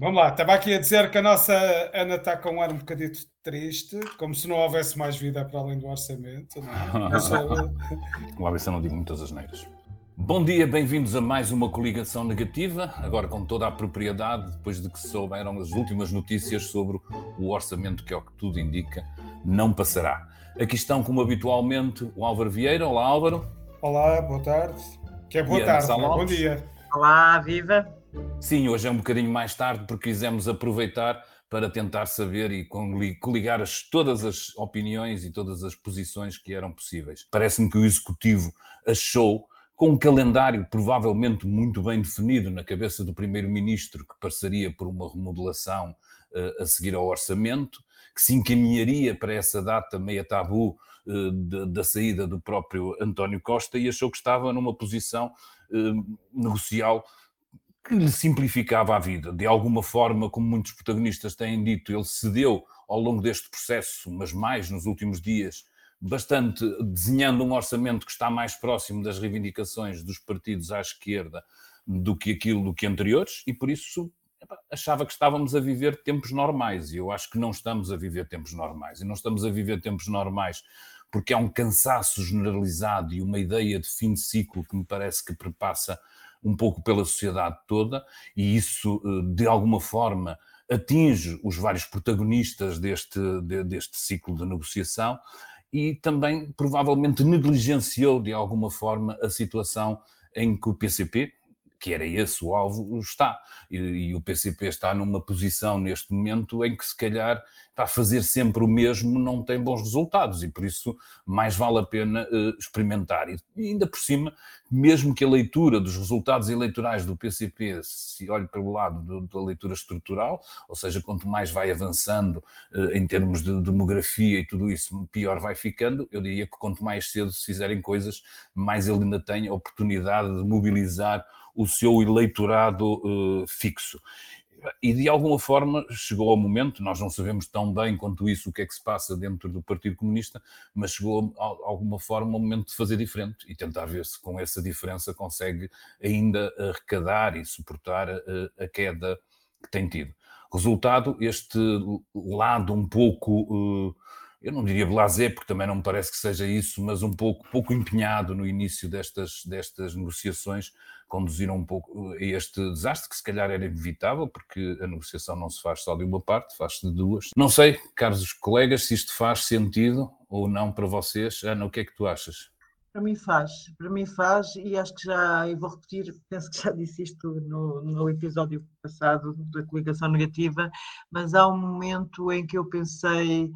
Vamos lá, estava aqui a dizer que a nossa Ana está com um ar um bocadito triste, como se não houvesse mais vida para além do orçamento. Não é? Ver se eu não digo muitas asneiras. Bom dia, bem-vindos a mais uma coligação negativa, agora com toda a propriedade, depois de que souberam as últimas notícias sobre o orçamento que, ao que tudo indica, não passará. Aqui estão, como habitualmente, o Álvaro Vieira. Olá, Álvaro. Olá, boa tarde. Que é boa tarde, é? bom dia. Olá, viva. Sim, hoje é um bocadinho mais tarde porque quisemos aproveitar para tentar saber e coligar as, todas as opiniões e todas as posições que eram possíveis. Parece-me que o Executivo achou, com um calendário provavelmente muito bem definido na cabeça do Primeiro-Ministro, que passaria por uma remodelação uh, a seguir ao orçamento, que se encaminharia para essa data meia tabu uh, de, da saída do próprio António Costa e achou que estava numa posição uh, negocial que lhe simplificava a vida. De alguma forma, como muitos protagonistas têm dito, ele cedeu ao longo deste processo, mas mais nos últimos dias, bastante desenhando um orçamento que está mais próximo das reivindicações dos partidos à esquerda do que aquilo do que anteriores, e por isso achava que estávamos a viver tempos normais, e eu acho que não estamos a viver tempos normais, e não estamos a viver tempos normais porque há um cansaço generalizado e uma ideia de fim de ciclo que me parece que perpassa um pouco pela sociedade toda, e isso, eh, de alguma forma, atinge os vários protagonistas deste, deste ciclo de negociação e também provavelmente negligenciou de alguma forma a situação em que o PCP, que era esse o alvo, está. E, e, o PCP está numa posição neste momento em que, se calhar, para fazer sempre o mesmo não tem bons resultados e, por isso, mais vale a pena uh, experimentar. E, ainda por cima, mesmo que a leitura dos resultados eleitorais do PCP se olhe pelo lado do, da leitura estrutural, ou seja, quanto mais vai avançando uh, em termos de demografia e tudo isso, pior vai ficando, eu diria que quanto mais cedo se fizerem coisas, mais ele ainda tem a oportunidade de mobilizar o seu eleitorado uh, fixo. E de alguma forma chegou ao momento, nós não sabemos tão bem quanto isso o que é que se passa dentro do Partido Comunista, mas chegou a alguma forma o momento de fazer diferente e tentar ver se com essa diferença consegue ainda arrecadar e suportar a, a queda que tem tido. Resultado, este lado um pouco. Uh, eu não diria blasé, porque também não me parece que seja isso, mas um pouco, pouco empenhado no início destas, destas negociações, conduziram um pouco a este desastre, que se calhar era inevitável, porque a negociação não se faz só de uma parte, faz-se de duas. Não sei, caros colegas, se isto faz sentido ou não para vocês. Ana, o que é que tu achas? Para mim faz, para mim faz, e acho que já, e vou repetir, penso que já disse isto no, no episódio passado da coligação negativa, mas há um momento em que eu pensei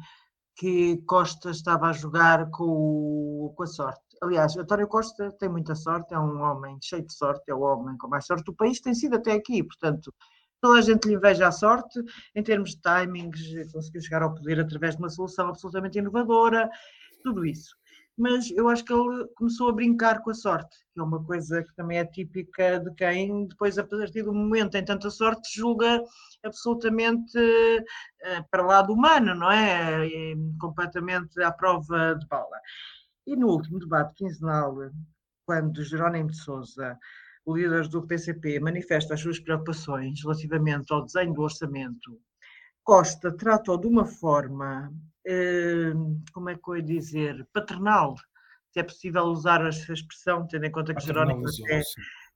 que Costa estava a jogar com, com a sorte. Aliás, António Costa tem muita sorte, é um homem cheio de sorte, é o homem com mais sorte do país, tem sido até aqui, portanto, toda a gente lhe inveja a sorte, em termos de timings, conseguiu chegar ao poder através de uma solução absolutamente inovadora, tudo isso mas eu acho que ele começou a brincar com a sorte, que é uma coisa que também é típica de quem, depois, a partir do momento tem tanta sorte, julga absolutamente uh, para lá do humano, não é? é? Completamente à prova de bala. E no último debate quinzenal, quando Jerónimo de Souza, o líder do PCP, manifesta as suas preocupações relativamente ao desenho do orçamento, Costa trata-o de uma forma Hum, como é que eu ia dizer, paternal, se é possível usar essa expressão, tendo em conta que Jerónimo é,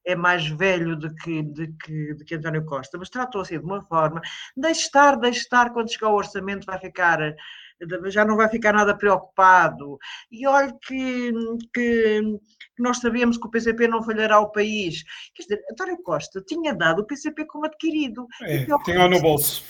é, mais velho do que, de que, de que António Costa, mas tratou assim de uma forma, deixe estar, deixe estar, quando chegar o orçamento vai ficar, já não vai ficar nada preocupado, e olha que, que, que nós sabemos que o PCP não falhará o país. Quer dizer, António Costa tinha dado o PCP como adquirido. É, tinha no bolso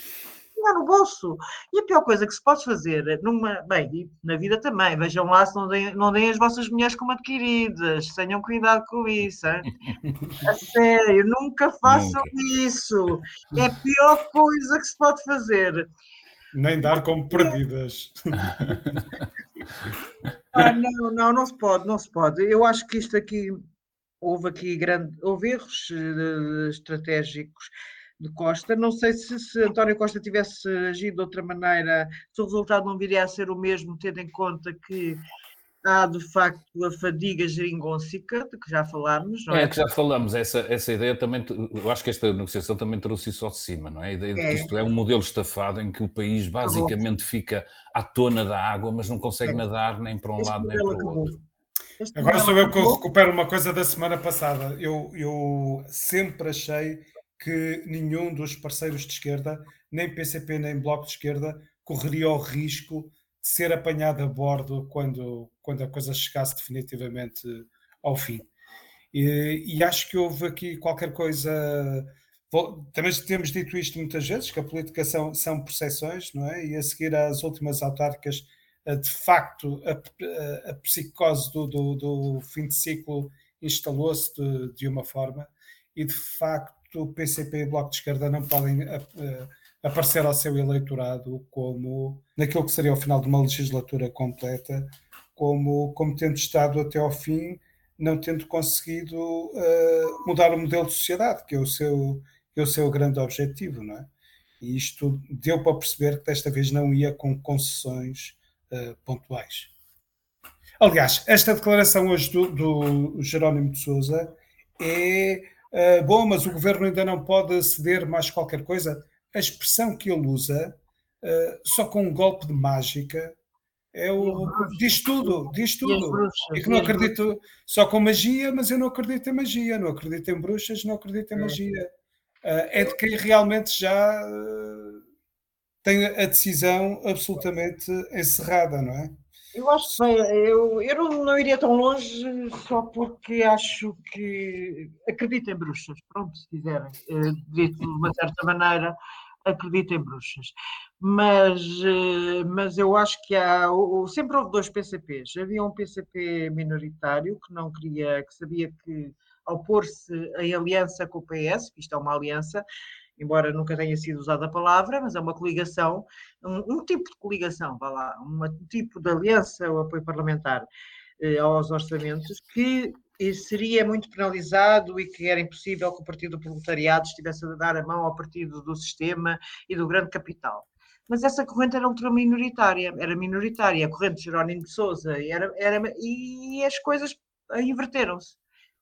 tinha no bolso. E a pior coisa que se pode fazer, numa, bem, na vida também, vejam lá se não deem, não deem as vossas mulheres como adquiridas, tenham cuidado com isso. Hein? A sério, nunca façam nunca. isso. É a pior coisa que se pode fazer. Nem dar como perdidas. Ah, não, não, não se pode, não se pode. Eu acho que isto aqui houve aqui grande, houve erros uh, estratégicos de Costa. Não sei se, se António Costa tivesse agido de outra maneira, se o resultado não viria a ser o mesmo, tendo em conta que há de facto a fadiga geringôncica, de que já falámos, não é? É, que já falamos, essa, essa ideia também, eu acho que esta negociação também trouxe isso ao de cima, não é? A ideia de que é. isto é um modelo estafado em que o país basicamente fica à tona da água, mas não consegue é. nadar nem para um este lado nem para o outro. Este Agora sou eu que eu recupero uma coisa da semana passada. Eu, eu sempre achei que nenhum dos parceiros de esquerda, nem PCP nem Bloco de Esquerda, correria o risco de ser apanhado a bordo quando, quando a coisa chegasse definitivamente ao fim. E, e acho que houve aqui qualquer coisa. Também temos dito isto muitas vezes, que a política são, são percepções, não é? E a seguir às últimas autárquicas, de facto, a, a, psicose do, do, do, fim de ciclo instalou-se de, de uma forma, e de facto o PCP e o Bloco de Esquerda não podem aparecer ao seu eleitorado como, naquilo que seria o final de uma legislatura completa, como, como tendo estado até ao fim, não tendo conseguido uh, mudar o modelo de sociedade, que é o seu, que é o seu grande objetivo, não é? E isto deu para perceber que desta vez não ia com concessões uh, pontuais. Aliás, esta declaração hoje do, do Jerónimo de Souza é uh, bom, mas o governo ainda não pode ceder mais qualquer coisa a expressão que ele usa, uh, só com um golpe de mágica, é o, diz tudo, diz tudo. E, e que não acredito só com magia, mas eu não acredito em magia, não acredito em bruxas, não acredito em é. magia. Uh, é de quem realmente já uh, tem a decisão absolutamente encerrada, não é? Eu acho que eu, eu não, não, iria tão longe só porque acho que acredito em bruxas, pronto, se quiserem, uh, dito de uma certa maneira, acredito em bruxas. Mas, uh, mas eu acho que há, sempre houve dois PCPs. Havia um PCP minoritário que não queria, que sabia que ao pôr-se em aliança com o PS, isto é uma aliança, embora nunca tenha sido usada a palavra, mas é uma coligação, um, um tipo de coligação, vá lá, um tipo de aliança ou apoio parlamentar eh, aos orçamentos que seria muito penalizado e que era impossível que o Partido do Proletariado estivesse a dar a mão ao Partido do Sistema e do Grande Capital. Mas essa corrente era ultra minoritária, era minoritária, a corrente de Jerónimo de Souza, era, era, e as coisas inverteram-se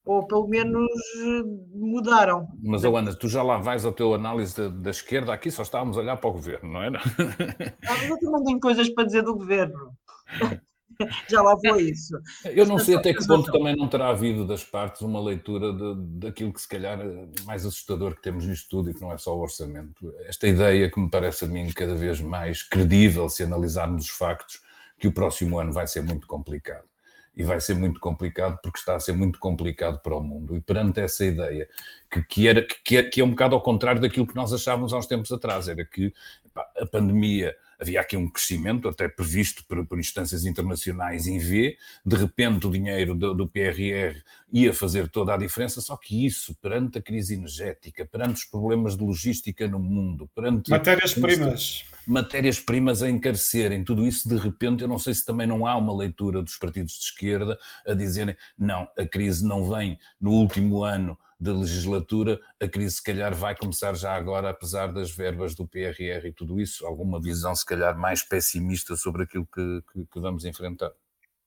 ou pelo menos eh, mudaram. Mas, Ana, tu já lá vais ao teu análise da, da, esquerda, aqui só estávamos a olhar para o governo, não é? Não, eu também tenho coisas para dizer do governo. já lá foi isso. Eu não sei até que ponto também não terá havido das partes uma leitura de, daquilo que se calhar é mais assustador que temos nisto tudo e que não é só o orçamento. Esta ideia que me parece a mim cada vez mais credível se analisarmos os factos, que o próximo ano vai ser muito complicado e vai ser muito complicado porque está a ser muito complicado para o mundo. E perante essa ideia, que, que, era, que, é, que é um bocado ao contrário daquilo que nós achávamos há uns tempos atrás, era que pá, a pandemia havia aqui um crescimento, até previsto por, por, instâncias internacionais em V, de repente o dinheiro do, do, PRR ia fazer toda a diferença, só que isso, perante a crise energética, perante os problemas de logística no mundo, perante... Matérias-primas matérias-primas a encarecerem, tudo isso de repente, eu não sei se também não há uma leitura dos partidos de esquerda a dizerem não, a crise não vem no último ano da legislatura, a crise se calhar vai começar já agora, apesar das verbas do PRR e tudo isso, alguma visão se calhar mais pessimista sobre aquilo que, que, que vamos enfrentar.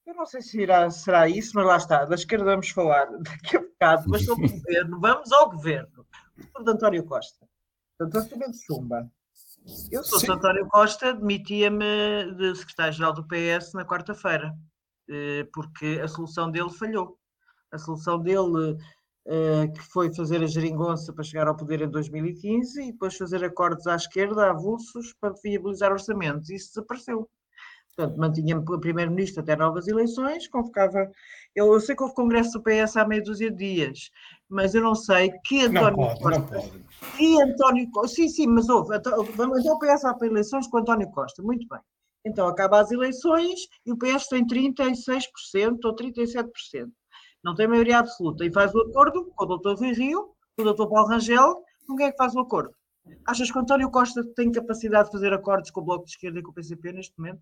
Eu não sei se irá, será isso, mas lá está, da esquerda vamos falar daqui a bocado, mas sobre o governo, vamos ao governo. O de António Costa, portanto, de Chumba, eu sou Sim. António Costa, demitia-me de secretário-geral do PS na quarta-feira, eh, porque a solução dele falhou. A solução dele, eh, que foi fazer a geringonça para chegar ao poder em 2015 e depois fazer acordos à esquerda, avulsos, para viabilizar orçamentos. Isso desapareceu. Portanto, mantinha-me primeiro-ministro até novas eleições, convocava. Eu, eu, sei que houve congresso do PS há meia dúzia de dias, mas eu não sei que António não pode, Costa. Não pode. E António Costa. Sim, sim, mas houve. Vamos então o PS para eleições com António Costa. Muito bem. Então acaba as eleições e o PS tem 36% ou 37%. Não tem maioria absoluta. E faz o acordo com o doutor Rui Rio, com o doutor Paulo Rangel. Com quem é que faz o acordo? Achas que António Costa tem capacidade de fazer acordos com o Bloco de Esquerda e com o PCP neste momento?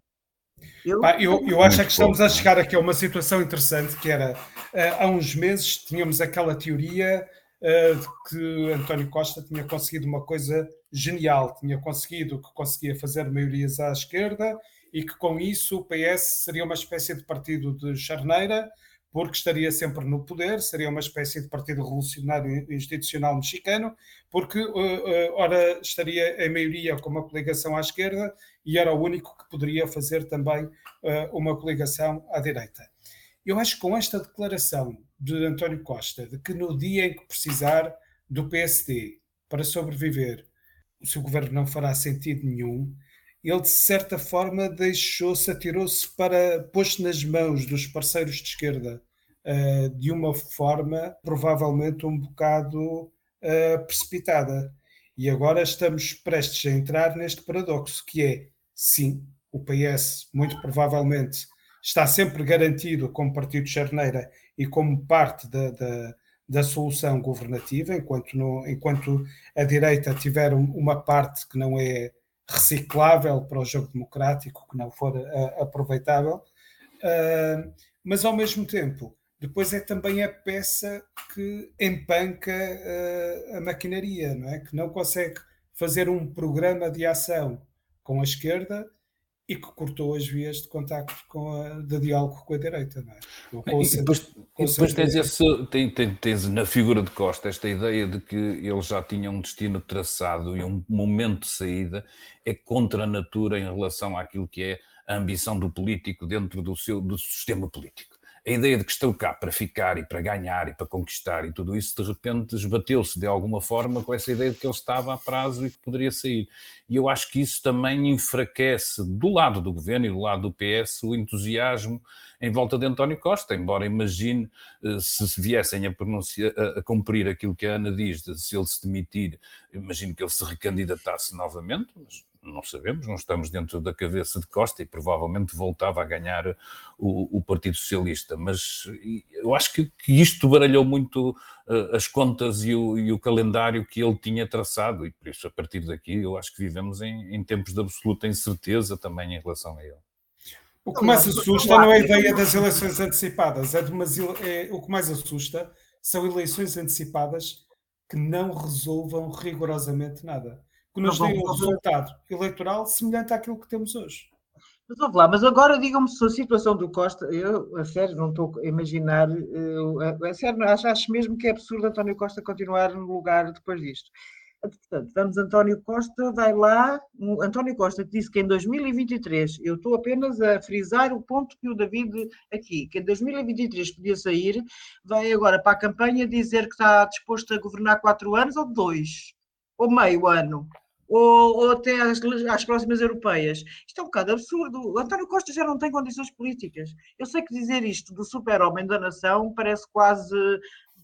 Eu, Pá, eu, eu acho que estamos a chegar aqui a uma situação interessante que era uh, há uns meses tínhamos aquela teoria uh, de que António Costa tinha conseguido uma coisa genial, tinha conseguido que conseguia fazer maiorias à esquerda e que com isso o PS seria uma espécie de partido de charneira, porque estaria sempre no poder, seria uma espécie de partido revolucionário institucional mexicano, porque uh, uh, ora estaria em maioria com uma coligação à esquerda e era o único que poderia fazer também uh, uma coligação à direita. Eu acho que com esta declaração de António Costa, de que no dia em que precisar do PSD para sobreviver, o seu governo não fará sentido nenhum, ele de certa forma deixou-se, atirou-se para, pôs nas mãos dos parceiros de esquerda uh, de uma forma provavelmente um bocado uh, precipitada. E agora estamos prestes a entrar neste paradoxo, que é, sim, o PS muito provavelmente está sempre garantido como partido de charneira e como parte da, da, da solução governativa, enquanto, no, enquanto a direita tiver uma parte que não é reciclável para o jogo democrático, que não for uh, aproveitável, uh, mas ao mesmo tempo, depois é também a peça que empanca uh, a maquinaria, não é? Que não consegue fazer um programa de ação com a esquerda e que cortou as vias de contacto com a, de diálogo com a direita. Não é? e depois, e depois tens, esse, tens, tens, na figura de Costa esta ideia de que ele já tinha um destino traçado e um momento de saída é contra a natura em relação àquilo que é a ambição do político dentro do seu do sistema político a ideia de que estou cá para ficar e para ganhar e para conquistar e tudo isso, de repente esbateu-se de alguma forma com essa ideia de que ele estava a prazo e que poderia sair. E eu acho que isso também enfraquece do lado do governo e do lado do PS o entusiasmo em volta de António Costa, embora imagine eh, se viessem a, a, cumprir aquilo que a Ana diz, de se ele se demitir, imagino que ele se recandidatasse novamente, mas não sabemos, não estamos dentro da cabeça de Costa e provavelmente voltava a ganhar o, o Partido Socialista. Mas eu acho que, que isto baralhou muito uh, as contas e o, e o, calendário que ele tinha traçado, e por isso, a partir daqui, eu acho que vivemos em, em tempos de absoluta incerteza também em relação a ele. O que mais assusta não é a ideia das eleições antecipadas, é, é o que mais assusta são eleições antecipadas que não resolvam rigorosamente nada que nos deem um resultado eleitoral semelhante àquilo que temos hoje. Mas vamos lá, mas agora digam-me se a situação do Costa, eu a sério não estou a imaginar, eu, a, sério acho, acho mesmo que é absurdo António Costa continuar no lugar depois disto. Portanto, vamos, António Costa vai lá, António Costa disse que em 2023, eu estou apenas a frisar o ponto que o David aqui, que em 2023 podia sair, vai agora para a campanha dizer que está disposto a governar quatro anos ou dois, ou meio ano ou, ou até às, às, próximas europeias. Isto é um bocado absurdo. O António Costa já não tem condições políticas. Eu sei que dizer isto do super-homem da nação parece quase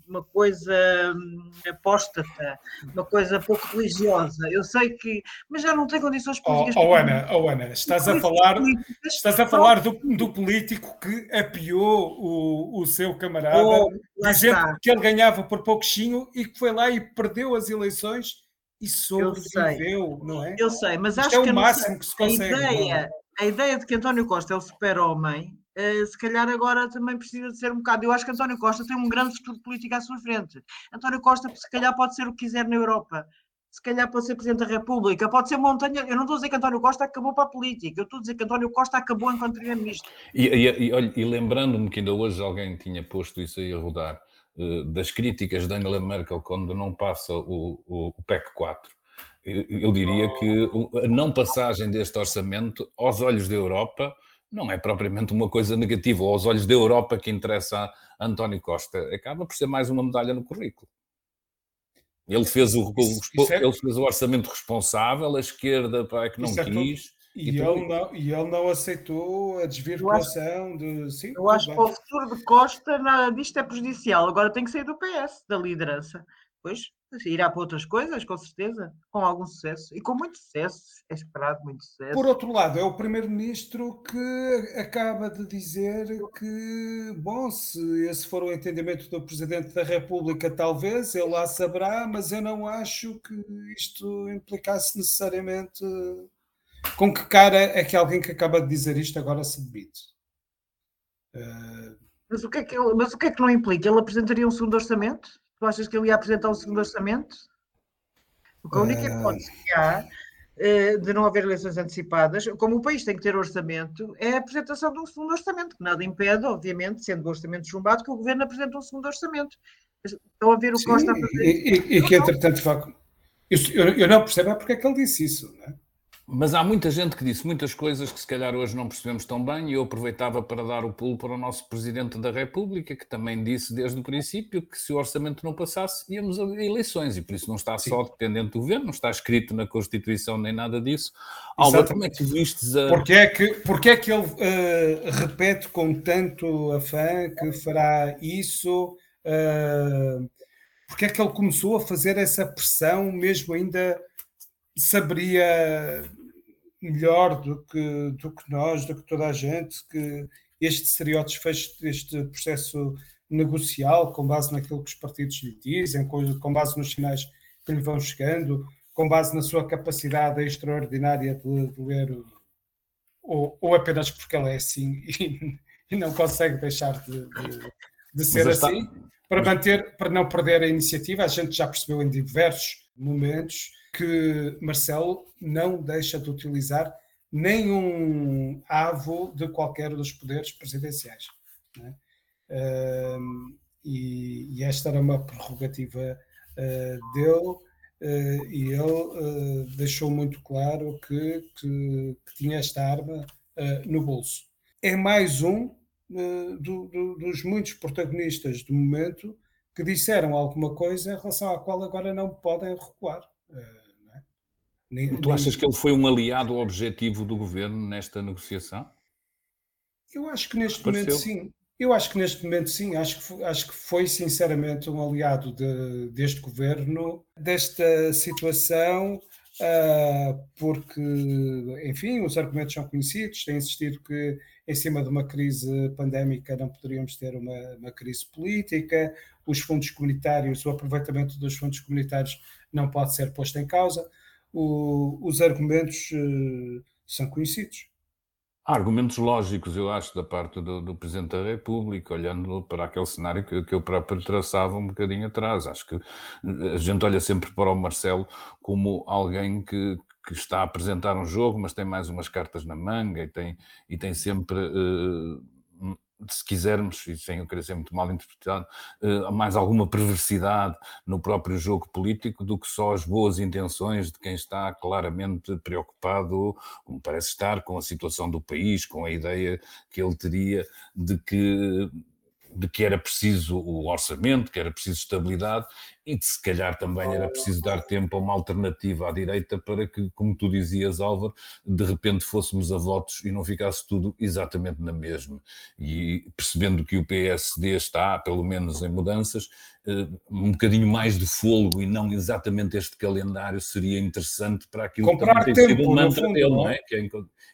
uma coisa hum, apóstata, uma coisa pouco religiosa. Eu sei que, mas já não tem condições oh, políticas. Oh, oh Ana, oh Ana, estás a falar, estás a falar do, do político que apiou o, o seu camarada, oh, dizendo que ele ganhava por pouquinho e que foi lá e perdeu as eleições e sobreviveu, não é? Eu sei, mas Isto acho é que, o máximo que se consegue. A ideia, a ideia de que António Costa é o super-homem, uh, se calhar agora também precisa de ser um bocado. Eu acho que António Costa tem um grande futuro político à sua frente. António Costa, se calhar, pode ser o que quiser na Europa. Se calhar pode ser Presidente da República, pode ser montanha. Eu não estou a dizer que António Costa acabou para a política, eu estou a dizer que António Costa acabou enquanto Primeiro-Ministro. E, e, e, e lembrando-me que ainda hoje alguém tinha posto isso aí a rodar, das críticas de Angela Merkel quando não passa o, o, o PEC 4, eu diria que a não passagem deste orçamento aos olhos da Europa não é propriamente uma coisa negativa, ou aos olhos da Europa que interessa a António Costa, acaba por ser mais uma medalha no currículo. Ele fez o, isso, isso é... ele fez o orçamento responsável, a esquerda para que não isso quis. É e, e, ele não, e ele não aceitou a desvirtuação de. Sim, eu acho bem. que o futuro de Costa nada disto é prejudicial. Agora tem que sair do PS, da liderança. Pois irá para outras coisas, com certeza, com algum sucesso. E com muito sucesso, é esperado muito sucesso. Por outro lado, é o primeiro-ministro que acaba de dizer que, bom, se esse for o entendimento do Presidente da República, talvez, ele lá saberá, mas eu não acho que isto implicasse necessariamente com que cara é que alguém que acaba de dizer isto agora se debite? Uh... Mas, o que é que, mas o que é que não implica? Ele apresentaria um segundo orçamento? Tu achas que ele ia apresentar um segundo orçamento? Porque a única uh... hipótese que há eh, de não haver eleições antecipadas, como o país tem que ter orçamento, é a apresentação de um segundo orçamento, que nada impede, obviamente, sendo o orçamento chumbado, que o governo apresente um segundo orçamento. Estão a ver o que Costa a fazer. E, e, e que, entretanto, eu, eu não percebo é porque é que ele disse isso, não é? Mas há muita gente que disse muitas coisas que se calhar hoje não percebemos tão bem, e eu aproveitava para dar o pulo para o nosso Presidente da República, que também disse desde o princípio que se o orçamento não passasse, íamos a eleições, e por isso não está só dependente do governo, não está escrito na Constituição nem nada disso. Álvaro, como é que vistes a. Porquê é que, porque é que ele uh, repete com tanto afã que fará isso? Uh, porque é que ele começou a fazer essa pressão, mesmo ainda saberia melhor do que, do que nós, do que toda a gente, que este seria o desfecho deste processo negocial, com base naquilo que os partidos lhe dizem, com, base nos sinais que lhe vão chegando, com base na sua capacidade extraordinária de, de ler, ou, ou, apenas porque ela é assim e, e não consegue deixar de, de, de ser assim, para manter, para não perder a iniciativa. A gente já percebeu em diversos momentos que Marcelo não deixa de utilizar nenhum avo de qualquer dos poderes presidenciais. É? Um, e, e, esta era uma prerrogativa uh, dele, uh, e ele uh, deixou muito claro que, que, que tinha esta arma no bolso. É mais um do, do, dos muitos protagonistas do momento que disseram alguma coisa em relação à qual agora não podem recuar. Nem, tu achas que ele foi um aliado objetivo do governo nesta negociação? Eu acho que neste Pareceu. momento sim. Eu acho que neste momento sim, acho que foi, acho que foi sinceramente um aliado de, deste governo, desta situação, uh, porque, enfim, os argumentos são conhecidos, tem insistido que em cima de uma crise pandémica não poderíamos ter uma, uma crise política, os fundos comunitários, o aproveitamento dos fundos comunitários não pode ser posto em causa o, os argumentos uh, são conhecidos. Há argumentos lógicos, eu acho, da parte do, do, Presidente da República, olhando para aquele cenário que, que eu próprio traçava um bocadinho atrás. Acho que a gente olha sempre para o Marcelo como alguém que, que está a apresentar um jogo, mas tem mais umas cartas na manga e tem, e tem sempre. Uh, se quisermos, e sem eu querer ser muito mal interpretado, uh, mais alguma perversidade no próprio jogo político do que só as boas intenções de quem está claramente preocupado, como parece estar, com a situação do país, com a ideia que ele teria de que de que era preciso o orçamento, que era preciso estabilidade e que se calhar também era preciso dar tempo a uma alternativa à direita para que, como tu dizias, Álvaro, de repente fôssemos a votos e não ficasse tudo exatamente na mesma. E percebendo que o PSD está, pelo menos em mudanças, um bocadinho mais de fôlego e não exatamente este calendário seria interessante para aquilo Comprar que tem tempo, sido mantra fundo, dele, não é? Que é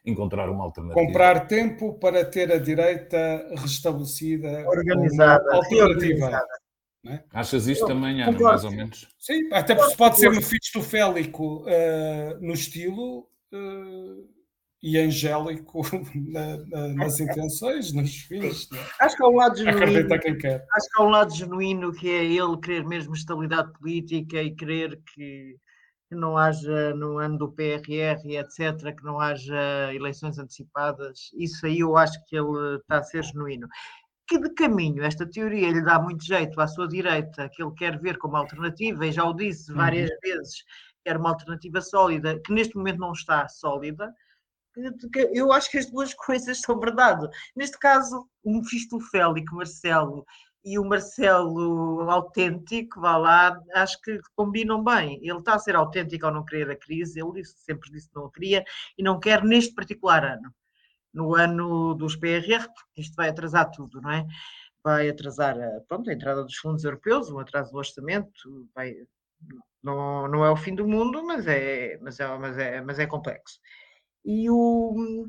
encontrar uma alternativa. Comprar tempo para ter a direita restabelecida, organizada, alternativa. É? Achas isto também, Ana, mais ou menos? Sim, até porque pode ser mefistofélico uh, no estilo uh, e angélico na, na, nas intenções, nos fins. É? Acho que há um lado genuíno. Acho que há um lado genuíno que é ele querer mesmo estabilidade política e querer que, que não haja no ano do PRR, etc., que não haja eleições antecipadas. Isso aí eu acho que ele está a ser genuíno que de caminho esta teoria lhe dá muito jeito à sua direita, que ele quer ver como alternativa, e já o disse várias uhum. vezes, quer uma alternativa sólida, que neste momento não está sólida, eu acho que as duas coisas são verdade. Neste caso, o Mefistofélico Marcelo e o Marcelo autêntico, vá lá, acho que combinam bem. Ele está a ser autêntico ao não querer a crise, ele disse, sempre disse que não a queria e não quer neste particular ano no ano dos PRR, porque isto vai atrasar tudo, não é? Vai atrasar a, pronto, a entrada dos fundos europeus, um atraso do orçamento, vai, não, não é o fim do mundo, mas é, mas é, mas é, mas é complexo. E o,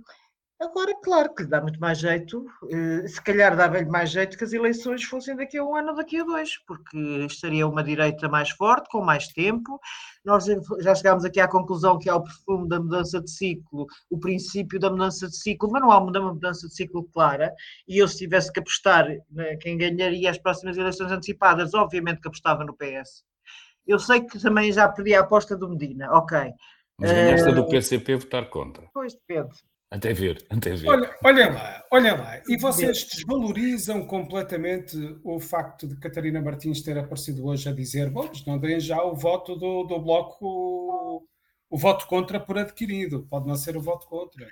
Agora, claro que dá muito mais jeito, eh, se calhar dava-lhe mais jeito que as eleições fossem daqui a um ano ou daqui a dois, porque estaria uma direita mais forte, com mais tempo. Nós já chegámos aqui à conclusão que há o perfume da mudança de ciclo, o princípio da mudança de ciclo, mas não há uma mudança de ciclo clara. E eu, se tivesse que apostar né, quem ganharia as próximas eleições antecipadas, obviamente que apostava no PS. Eu sei que também já perdi a aposta do Medina, ok Mas ganhaste uh, do PCP votar contra. Pois depende. Até ver, até ver. Olha, olhem lá, olhem lá. E vocês desvalorizam completamente o facto de Catarina Martins ter aparecido hoje a dizer: bom, não deem já o voto do, do Bloco, o, o voto contra por adquirido. Pode não ser o voto contra.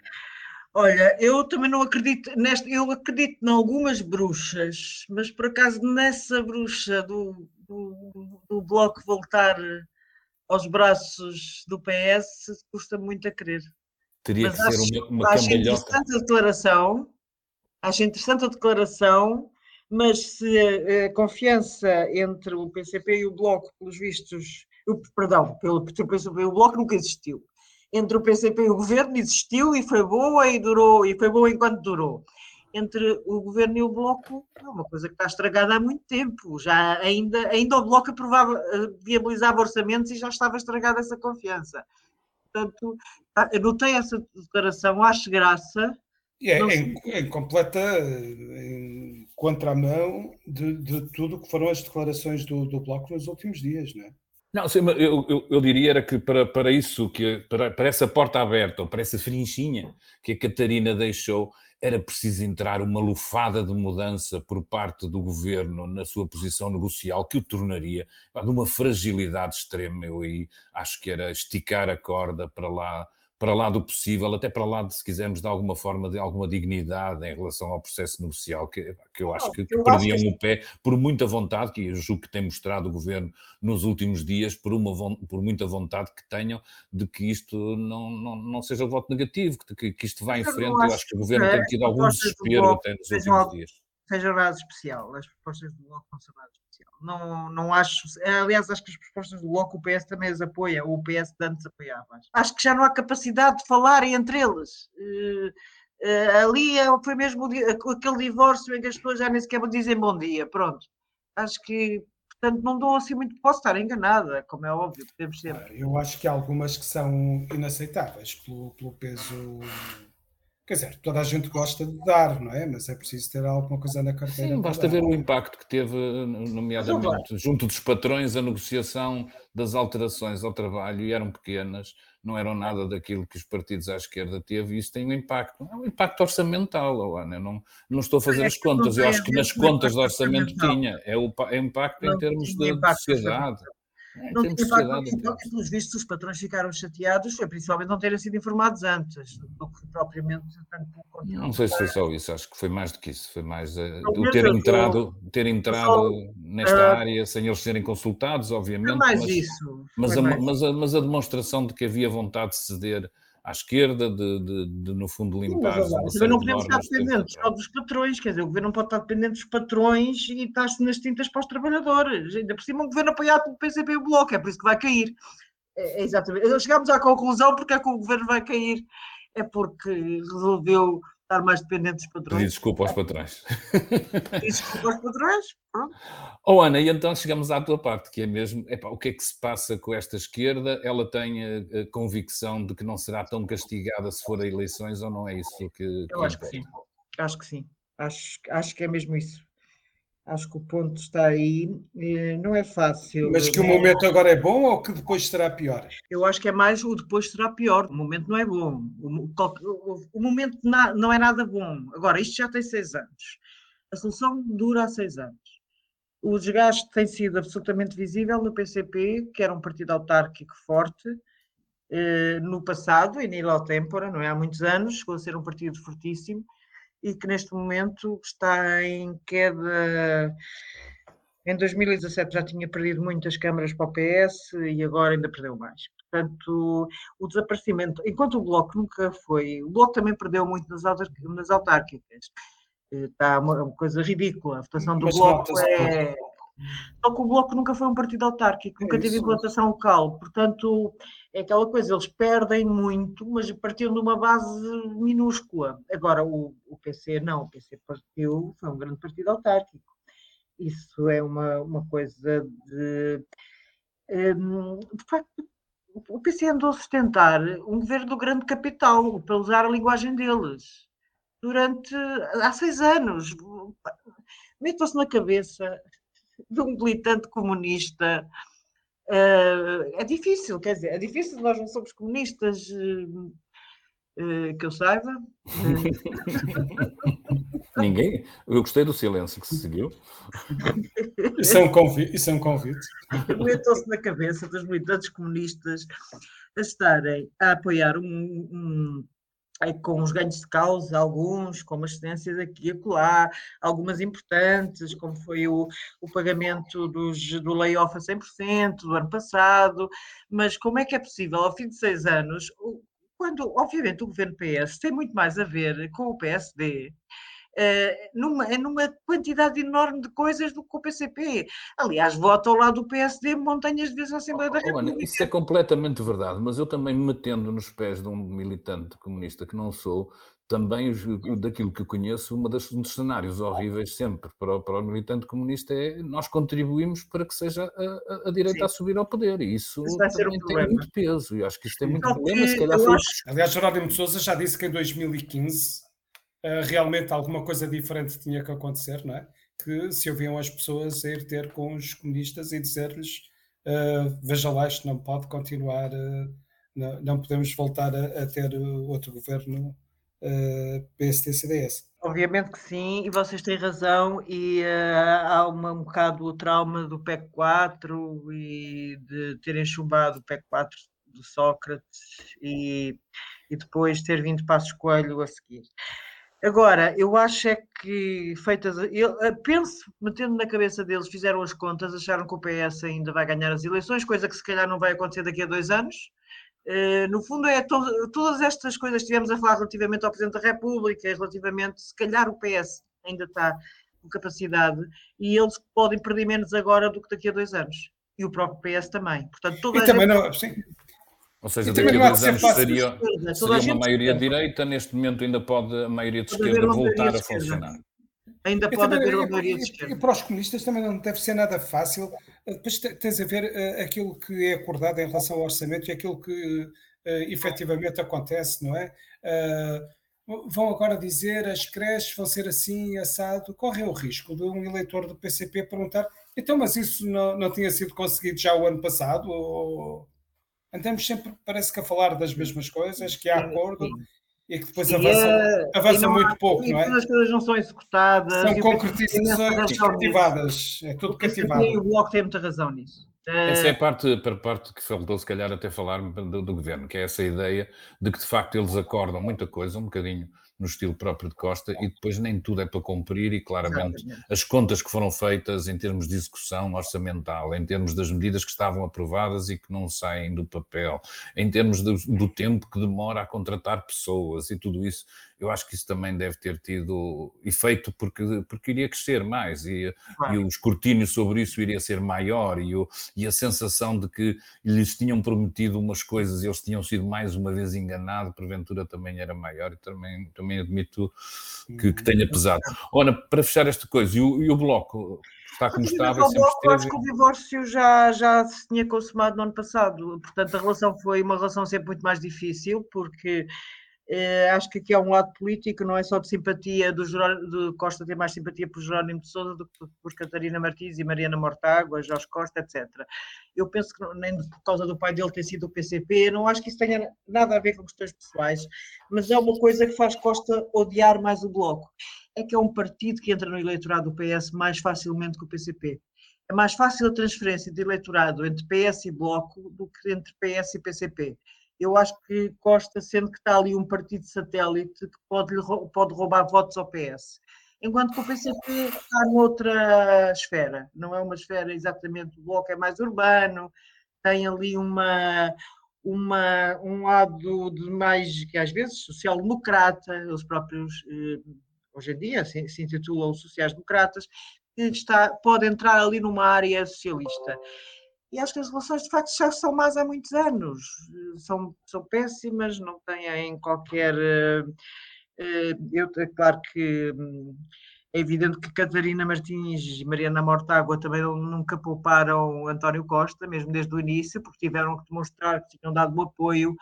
Olha, eu também não acredito neste, eu acredito em algumas bruxas, mas por acaso nessa bruxa do, do, do Bloco voltar aos braços do PS custa muito a crer. Teria Mas que acho, ser uma, uma acho cambalhota. interessante a declaração, acho interessante a declaração, mas se a, confiança entre o PCP e o Bloco, pelos vistos, eu, perdão, pelo PCP e o Bloco nunca existiu. Entre o PCP e o Governo existiu e foi boa e durou, e foi boa enquanto durou. Entre o Governo e o Bloco é uma coisa que está estragada há muito tempo. Já ainda, ainda o Bloco aprovava, viabilizava orçamentos e já estava estragada essa confiança. Portanto, anotei essa declaração, acho graça. E é em, em, completa em contramão de, de tudo que foram as declarações do, do Bloco nos últimos dias, não é? Não, eu, eu, eu, diria era que para, para isso, que, para, para essa porta aberta, ou para essa frinchinha que a Catarina deixou, era preciso entrar uma lufada de mudança por parte do governo na sua posição negocial que o tornaria de uma fragilidade extrema. Eu aí acho que era esticar a corda para lá para lá do possível, até para lá, de, se quisermos, de alguma forma, de alguma dignidade em relação ao processo negocial, que, que eu acho que, que perdiam o pé por muita vontade, que eu julgo que tem mostrado o governo nos últimos dias, por, uma, por muita vontade que tenham de que isto não, não, não seja voto negativo, que, que isto vá em frente. Eu acho que o governo tem tido algum desespero até nos últimos dias seja nada especial. As propostas do Bloco são nada. Não, não acho. Aliás, acho que as propostas do Bloco o PS também as apoia, ou o PS de antes apoiava. Acho que já não há capacidade de falar entre eles. Uh, uh, ali é, foi mesmo aquele divórcio em que as pessoas já nem sequer dizem bom dia. Pronto. Acho que. Portanto, não dou assim muito. Posso estar enganada, como é óbvio, podemos sempre. Eu acho que há algumas que são inaceitáveis pelo, pelo peso Quer dizer, toda a gente gosta de dar, não é? Mas é preciso ter alguma coisa na carteira. Sim, basta ver o impacto que teve, nomeadamente, junto dos patrões, a negociação das alterações ao trabalho, e eram pequenas, não eram nada daquilo que os partidos à esquerda teve, e isso tem um impacto. É um impacto orçamental, Ana. Eu não, não estou a fazer é as contas, eu acho que nas contas de orçamento tinha. É o é impacto em termos de sociedade. É, não tinha impacto então, pelos vistos os patrões ficaram chateados, foi principalmente não terem sido informados antes, do que propriamente tanto Não sei se foi só isso, acho que foi mais do que isso, foi mais uh, o ter entrado, ter entrado nesta uh, área sem eles serem consultados, obviamente. mais mas, isso. Mas a. Mas, a, mas a demonstração de que havia vontade de ceder à esquerda, de, de, de no fundo limpar. Sim, mas, não podemos estar dependentes só dos patrões, quer dizer, o governo não pode estar dependente dos patrões e estar-se nas tintas para os trabalhadores. Ainda por cima, um governo apoiado pelo PCP e o Bloco, é por isso que vai cair. É, é exatamente. Chegámos à conclusão porque é que o governo vai cair, é porque resolveu estar mais dependente dos patrões. Pedir desculpa aos patrões. Pedir desculpa aos patrões, pronto. Oh Ana, e então chegamos à tua parte, que é mesmo, epá, o que é que se passa com esta esquerda? Ela tem a, a, convicção de que não será tão castigada se for a eleições ou não é isso que... Eu que acho que sim, acho que sim, acho, acho que é mesmo isso. Acho que o ponto está aí. Não é fácil. Mas que o momento agora é bom ou que depois será pior? Eu acho que é mais o depois será pior. O momento não é bom. O, o momento não é nada bom. Agora, isto já tem seis anos. A solução dura há seis anos. O desgaste tem sido absolutamente visível no PCP, que era um partido autárquico forte, eh, no passado, e nilo tempora, não é? Há muitos anos, chegou a ser um partido fortíssimo e que neste momento está em queda. Em 2017 já tinha perdido muitas câmaras para o PS e agora ainda perdeu mais. Portanto, o desaparecimento, enquanto o Bloco nunca foi, o Bloco também perdeu muito nas, nas autárquicas. Está uma, uma coisa ridícula. A votação do Mas Bloco é. Só que o Bloco nunca foi um partido autárquico, nunca é teve implantação local. Portanto, é aquela coisa, eles perdem muito, mas partiam de uma base minúscula. Agora, o, o PC não, o PC partiu, foi um grande partido autárquico. Isso é uma, uma coisa de. Um, de facto, o PC andou a sustentar um governo do grande capital, para usar a linguagem deles, durante há seis anos. Metam-se na cabeça de um militante comunista Uh, é difícil, quer dizer, é difícil, nós não somos comunistas, uh, uh, que eu saiba. Ninguém? Eu gostei do silêncio que se seguiu. Isso é um convite. Isso é um convite. Metam-se na cabeça dos militantes comunistas a estarem a apoiar um, um com os ganhos de causa, alguns, como as cedências aqui e acolá, algumas importantes, como foi o, o pagamento dos, do layoff a 100% do ano passado, mas como é que é possível, ao fim de seis anos, quando, obviamente, o governo PS tem muito mais a ver com o PSD, numa, numa quantidade enorme de coisas do que o PCP. Aliás, vota ao lado do PSD montanhas de vezes na Assembleia oh, da República. Oh, isso é completamente verdade, mas eu também me metendo nos pés de um militante comunista que não sou, também daquilo que conheço, uma das, um dos cenários horríveis sempre para o, para o militante comunista é nós contribuímos para que seja a, a, a direita Sim. a subir ao poder, e isso, um tem muito peso, e acho que isso tem muito problema. Se calhar foi... acho... Aliás, Jerónimo de Souza já disse que em 2015 uh, realmente alguma coisa diferente tinha que acontecer, não é? Que se ouviam as pessoas a ir ter com os comunistas e dizer-lhes uh, veja lá, isto não pode continuar, uh, não, não, podemos voltar a, a ter outro governo uh, PSD-CDS. Obviamente que sim, e vocês têm razão, e uh, há uma, um bocado o trauma do PEC 4 e de terem chumbado o PEC 4 do Sócrates e, e depois ter vindo Passos Coelho a seguir. Agora, eu acho é que feitas. Eu penso, metendo na cabeça deles, fizeram as contas, acharam que o PS ainda vai ganhar as eleições, coisa que se calhar não vai acontecer daqui a dois anos. Uh, no fundo, é to todas estas coisas que estivemos a falar relativamente ao Presidente da República, relativamente, se calhar o PS ainda está com capacidade e eles podem perder menos agora do que daqui a dois anos. E o próprio PS também. Portanto, toda e também gente... não, sim, ou seja, daqui a dois anos seria, seria uma maioria de direita, neste momento ainda pode a maioria de esquerda voltar a funcionar. Ainda pode haver uma maioria de esquerda. E para os comunistas também não deve ser nada fácil. Depois tens a ver uh, aquilo que é acordado em relação ao orçamento e aquilo que uh, efetivamente acontece, não é? Uh, vão agora dizer as creches vão ser assim, assado. Correm o risco de um eleitor do PCP perguntar então, mas isso não, não tinha sido conseguido já o ano passado? Ou andamos sempre, parece que a falar das mesmas coisas, que há acordo e que depois avança, é, avança muito há, pouco, não é? As coisas não são executadas. São concretizações cativadas, é tudo cativado. E o Bloco tem muita razão nisso. Essa é a parte, a parte que faltou, se calhar, até falar do, do, governo, que é essa ideia de que, de facto, eles acordam muita coisa, um bocadinho no estilo próprio de Costa, e depois nem tudo é para cumprir, e claramente as contas que foram feitas em termos de execução orçamental, em termos das medidas que estavam aprovadas e que não saem do papel, em termos do, do tempo que demora a contratar pessoas e tudo isso, eu acho que isso também deve ter tido efeito porque, porque iria crescer mais e, claro. e o escrutínio sobre isso iria ser maior e, o, e a sensação de que lhes tinham prometido umas coisas e eles tinham sido mais uma vez enganados, porventura também era maior e também, também admito que, que tenha pesado. Ora, para fechar esta coisa, e o, e o Bloco está como estava. Bloco, acho que o divórcio já, já se tinha consumado no ano passado, portanto a relação foi uma relação sempre muito mais difícil, porque acho que aqui há um lado político, não é só de simpatia do Costa ter mais simpatia por Jerónimo de Sousa do que por Catarina Martins e Mariana Mortágua, Jorge Costa, etc. Eu penso que nem por causa do pai dele ter sido o PCP, não acho que isso tenha nada a ver com questões pessoais, mas é uma coisa que faz Costa odiar mais o Bloco. É que é um partido que entra no eleitorado do PS mais facilmente que o PCP. É mais fácil a transferência de eleitorado entre PS e Bloco do que entre PS e PCP eu acho que Costa, sendo que está ali um partido satélite que pode, pode roubar votos ao PS. Enquanto que o PCP está noutra esfera, não é uma esfera exatamente, o Bloco é mais urbano, tem ali uma, uma, um lado de mais, que às vezes, social-democrata, eles próprios, eh, hoje em dia, se, se intitulam sociais-democratas, que está, pode entrar ali numa área socialista e acho que as relações de facto já são más há muitos anos, são, são péssimas, não têm qualquer. Eh, eh, eu, é claro que hum, é evidente que Catarina Martins e Mariana Mortágua também nunca pouparam António Costa, mesmo desde o início, porque tiveram que demonstrar que tinham dado o apoio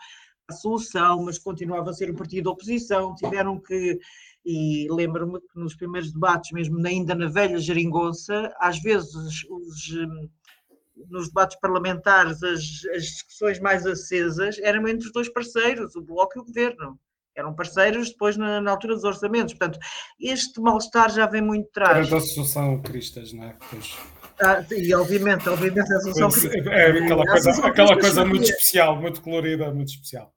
à solução, mas continuava a ser o partido da oposição, tiveram que e lembro-me que nos primeiros debates, mesmo ainda na velha geringonça, às vezes os, hum, nos debates parlamentares as, as discussões mais acesas eram entre os dois parceiros, o Bloco e o Governo. Eram parceiros depois na, na altura dos orçamentos. Portanto, este mal-estar já vem muito atrás. Era da Associação Cristas, não é? Pois. Ah, e obviamente, obviamente a Associação Cristas. É, é aquela coisa, aquela coisa muito especial, muito colorida, muito especial.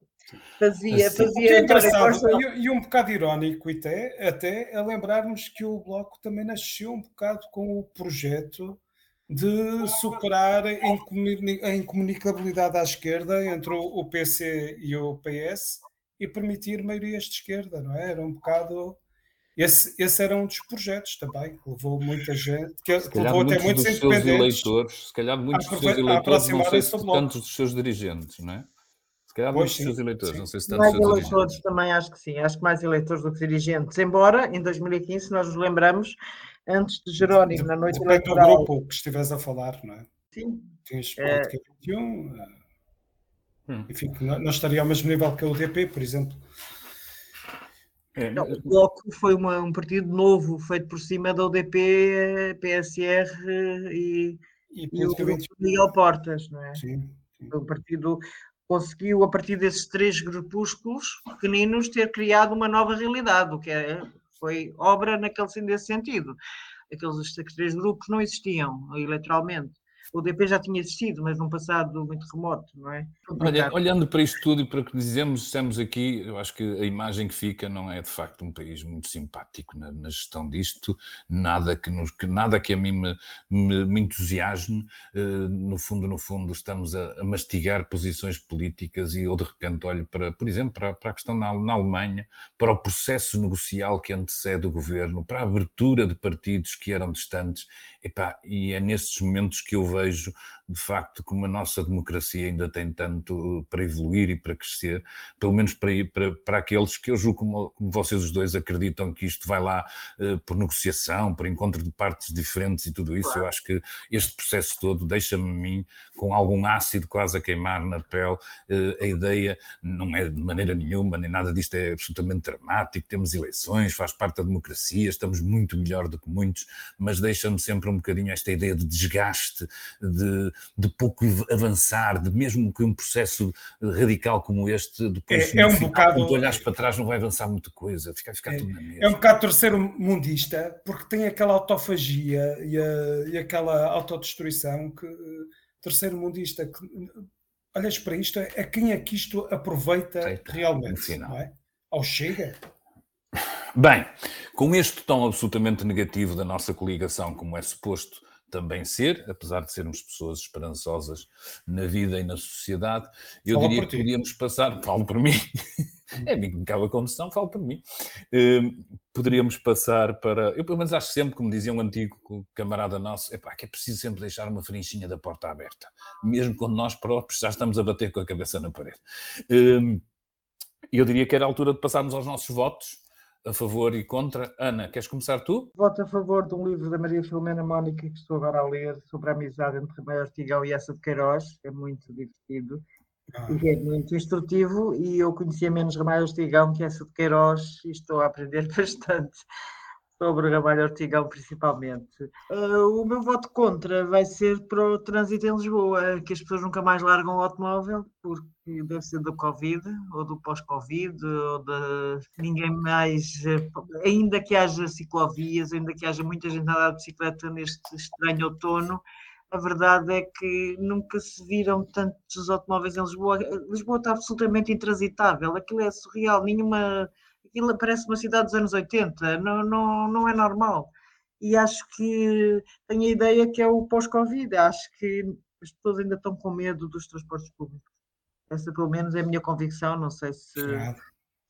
Fazia, fazia. É engraçado, e, e, um bocado irónico até, até a lembrarmos que o Bloco também nasceu um bocado com o projeto de superar a incomunicabilidade à esquerda entre o PC e o PS e permitir maiorias de esquerda, não é? Era um bocado. Esse, esse era um dos projetos também, que levou muita gente, que, que levou até muitos dos seus eleitores, se calhar muitos dos seus eleitores, não sei se tantos dos seus dirigentes, não é? Se calhar pois muitos sim, dos seus eleitores, sim. não sei se tantos Mais eleitores dirigentes. também acho que sim, acho que mais eleitores do que dirigentes, embora em 2015, se nós nos lembramos, antes de Jerónimo, na noite Depende eleitoral. do grupo que estiveres a falar, não é? Sim. Tens é... 21, hum. enfim, não estaria ao mesmo nível que o UDP, por exemplo. É. Não, o Bloco foi uma, um partido novo, feito por cima da UDP, PSR e, e, e o Miguel Portas, não é? Sim, sim. Um partido conseguiu, a partir desses três grupúsculos pequeninos, ter criado uma nova realidade, o que é foi obra naquele, nesse sentido. Aqueles três grupos não existiam eleitoralmente o DP já tinha existido, mas num passado muito remoto, não é? Olha, olhando para isto tudo e para o que dizemos, estamos aqui, eu acho que a imagem que fica não é de facto um país muito simpático na, na gestão disto, nada que, nos, que, nada que a mim me, me, me entusiasme, uh, no fundo, no fundo, estamos a, a, mastigar posições políticas e eu de repente olho para, por exemplo, para, para a questão na, na Alemanha, para o processo negocial que antecede o governo, para a abertura de partidos que eram distantes, Epá, e é nestes momentos que eu vejo vejo de facto, como a nossa democracia ainda tem tanto para evoluir e para crescer, pelo menos para, para, para aqueles que eu julgo como, como vocês os dois acreditam que isto vai lá uh, por negociação, por encontro de partes diferentes e tudo isso, eu acho que este processo todo deixa-me a mim com algum ácido quase a queimar na pele, uh, a ideia não é de maneira nenhuma, nem nada disto é absolutamente dramático, temos eleições, faz parte da democracia, estamos muito melhor do que muitos, mas deixa-me sempre um bocadinho esta ideia de desgaste, de, de pouco avançar, de mesmo que um processo radical como este, depois é, é um final, bocado, quando olhares para trás não vai avançar muita coisa, fica, fica é, tudo na mesma. É um bocado terceiro mundista, porque tem aquela autofagia e, a, e aquela autodestruição que terceiro mundista que olhas para isto, é quem é que isto aproveita Feita, realmente, não é? Ao chega. Bem, com este tom absolutamente negativo da nossa coligação, como é suposto também ser, apesar de sermos pessoas esperançosas na vida e na sociedade, eu Fala diria que podíamos passar, falo por mim, é a mim que me cabe a condição, falo por mim, uh, poderíamos passar para, eu pelo menos acho sempre, como dizia um antigo camarada nosso, epá, que é preciso sempre deixar uma frinchinha da porta aberta, mesmo quando nós próprios já estamos a bater com a cabeça na parede. Uh, eu diria que era a altura de passarmos aos nossos votos, a favor e contra. Ana, queres começar tu? Voto a favor de um livro da Maria Filomena Mónica que estou agora a ler sobre a amizade entre Maior Ortigão e essa de Queiroz. É muito divertido ah. e é muito instrutivo. E eu conhecia menos Ramalho Ortigão que essa de Queiroz e estou a aprender bastante sobre Ramalho Ortigão, principalmente. Uh, o meu voto contra vai ser para o trânsito em Lisboa, que as pessoas nunca mais largam o automóvel, porque deve ser do Covid, ou do pós-Covid, ou de ninguém mais. Ainda que haja ciclovias, ainda que haja muita gente a andar de bicicleta neste estranho outono, a verdade é que nunca se viram tantos automóveis em Lisboa. Lisboa está absolutamente intransitável, aquilo é surreal, nenhuma aquilo parece uma cidade dos anos 80, não, não, não é normal. E acho que tenho a ideia que é o pós-Covid, acho que as pessoas ainda estão com medo dos transportes públicos. Essa, pelo menos, é a minha convicção, não sei se,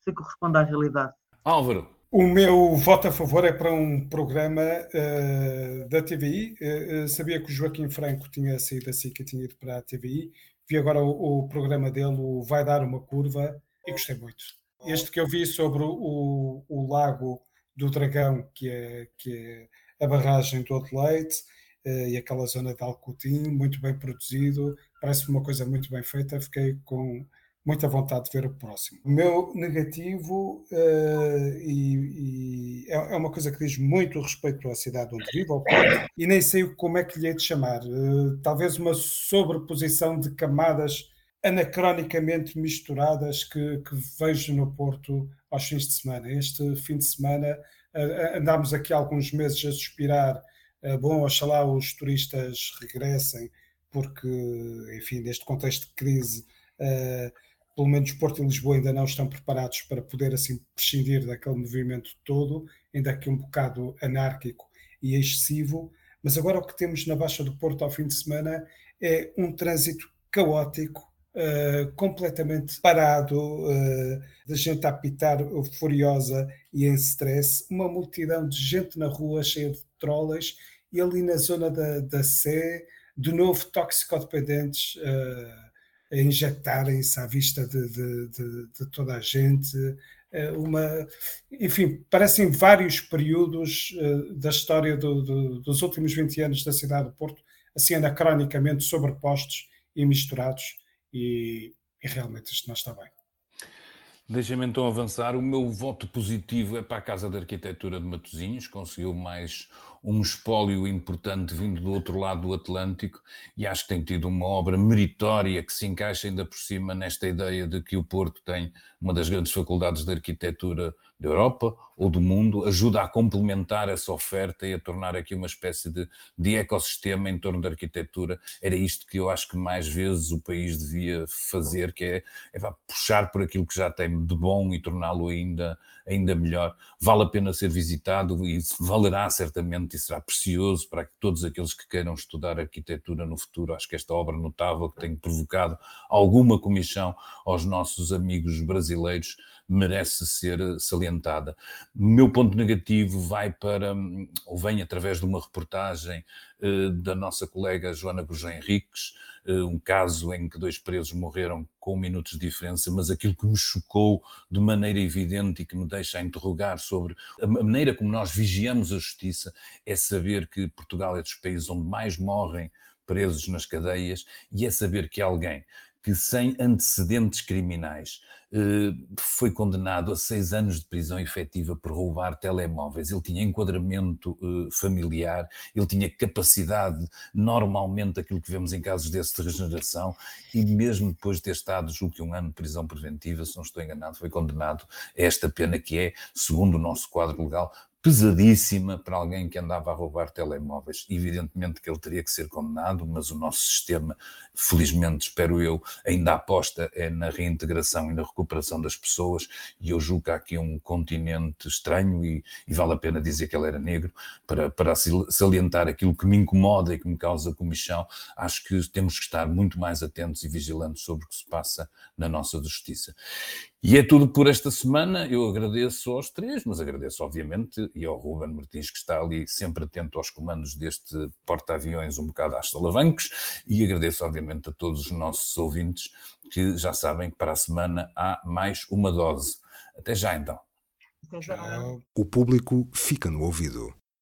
se corresponde à realidade. Álvaro. O meu voto a favor é para um programa uh, da TVI. Uh, uh, sabia que o Joaquim Franco tinha saído assim, que tinha ido para a TVI. Vi agora o, o programa dele, o Vai Dar uma Curva, e gostei muito este que eu vi sobre o, o Lago do Dragão, que é, que é a barragem do Adelaide, uh, e aquela zona de Alcotim, muito bem produzido, parece uma coisa muito bem feita. Fiquei com, muita vontade de ver o próximo. O meu negativo, uh, e, e é, é, uma coisa que diz muito respeito à cidade onde vivo, e nem sei como é que lhe hei de chamar. Uh, talvez uma sobreposição de camadas anacronicamente misturadas que, que, vejo no Porto aos fins de semana. Este fim de semana andámos aqui alguns meses a suspirar, bom, oxalá os turistas regressem, porque, enfim, neste contexto de crise, pelo menos Porto e Lisboa ainda não estão preparados para poder assim prescindir daquele movimento todo, ainda que um bocado anárquico e excessivo, mas agora o que temos na Baixa do Porto ao fim de semana é um trânsito caótico, uh, completamente parado, uh, de gente a apitar furiosa e em stress, uma multidão de gente na rua cheia de trolleys e ali na zona da, da Sé, de novo toxicodependentes uh, a injetarem-se à vista de, de, de, de, toda a gente. Uma, enfim, parecem vários períodos da história do, do, dos últimos 20 anos da cidade de Porto, assim anacronicamente sobrepostos e misturados e, e realmente isto não está bem. Deixa-me então avançar. O meu voto positivo é para a Casa de Arquitetura de Matosinhos, conseguiu mais um espólio importante vindo do outro lado do Atlântico e acho que tem tido uma obra meritória que se encaixa ainda por cima nesta ideia de que o Porto tem uma das grandes faculdades de arquitetura da Europa ou do mundo, ajuda a complementar essa oferta e a tornar aqui uma espécie de, de ecossistema em torno da arquitetura. Era isto que eu acho que mais vezes o país devia fazer, que é, é puxar por aquilo que já tem de bom e torná-lo ainda, ainda melhor. Vale a pena ser visitado e valerá certamente e será precioso para todos aqueles que queiram estudar arquitetura no futuro. Acho que esta obra notável que tem provocado alguma comissão aos nossos amigos brasileiros merece ser salientada. O meu ponto negativo vai para, ou vem através de uma reportagem eh, da nossa colega Joana Gurjão Henriques, eh, um caso em que dois presos morreram com minutos de diferença, mas aquilo que me chocou de maneira evidente e que me deixa a interrogar sobre a maneira como nós vigiamos a justiça é saber que Portugal é dos países onde mais morrem presos nas cadeias e é saber que alguém que sem antecedentes criminais eh, foi condenado a seis anos de prisão efetiva por roubar telemóveis. Ele tinha enquadramento eh, familiar, ele tinha capacidade, normalmente, aquilo que vemos em casos desse de regeneração, e mesmo depois de ter estado, julgo que um ano de prisão preventiva, se não estou enganado, foi condenado a esta pena que é, segundo o nosso quadro legal, pesadíssima para alguém que andava a roubar telemóveis. Evidentemente que ele teria que ser condenado, mas o nosso sistema, felizmente, espero eu, ainda aposta é na reintegração e na recuperação das pessoas, e eu julgo que há aqui um continente estranho, e, e vale a pena dizer que ele era negro, para, para salientar aquilo que me incomoda e que me causa comichão, acho que temos que estar muito mais atentos e vigilantes sobre o que se passa na nossa justiça. E é tudo por esta semana. Eu agradeço aos três, mas agradeço, obviamente, e ao Ruben Martins, que está ali sempre atento aos comandos deste porta-aviões, um bocado às solavancos, e agradeço, obviamente, a todos os nossos ouvintes, que já sabem que para a semana há mais uma dose. Até já, então. Até já. O público fica no ouvido.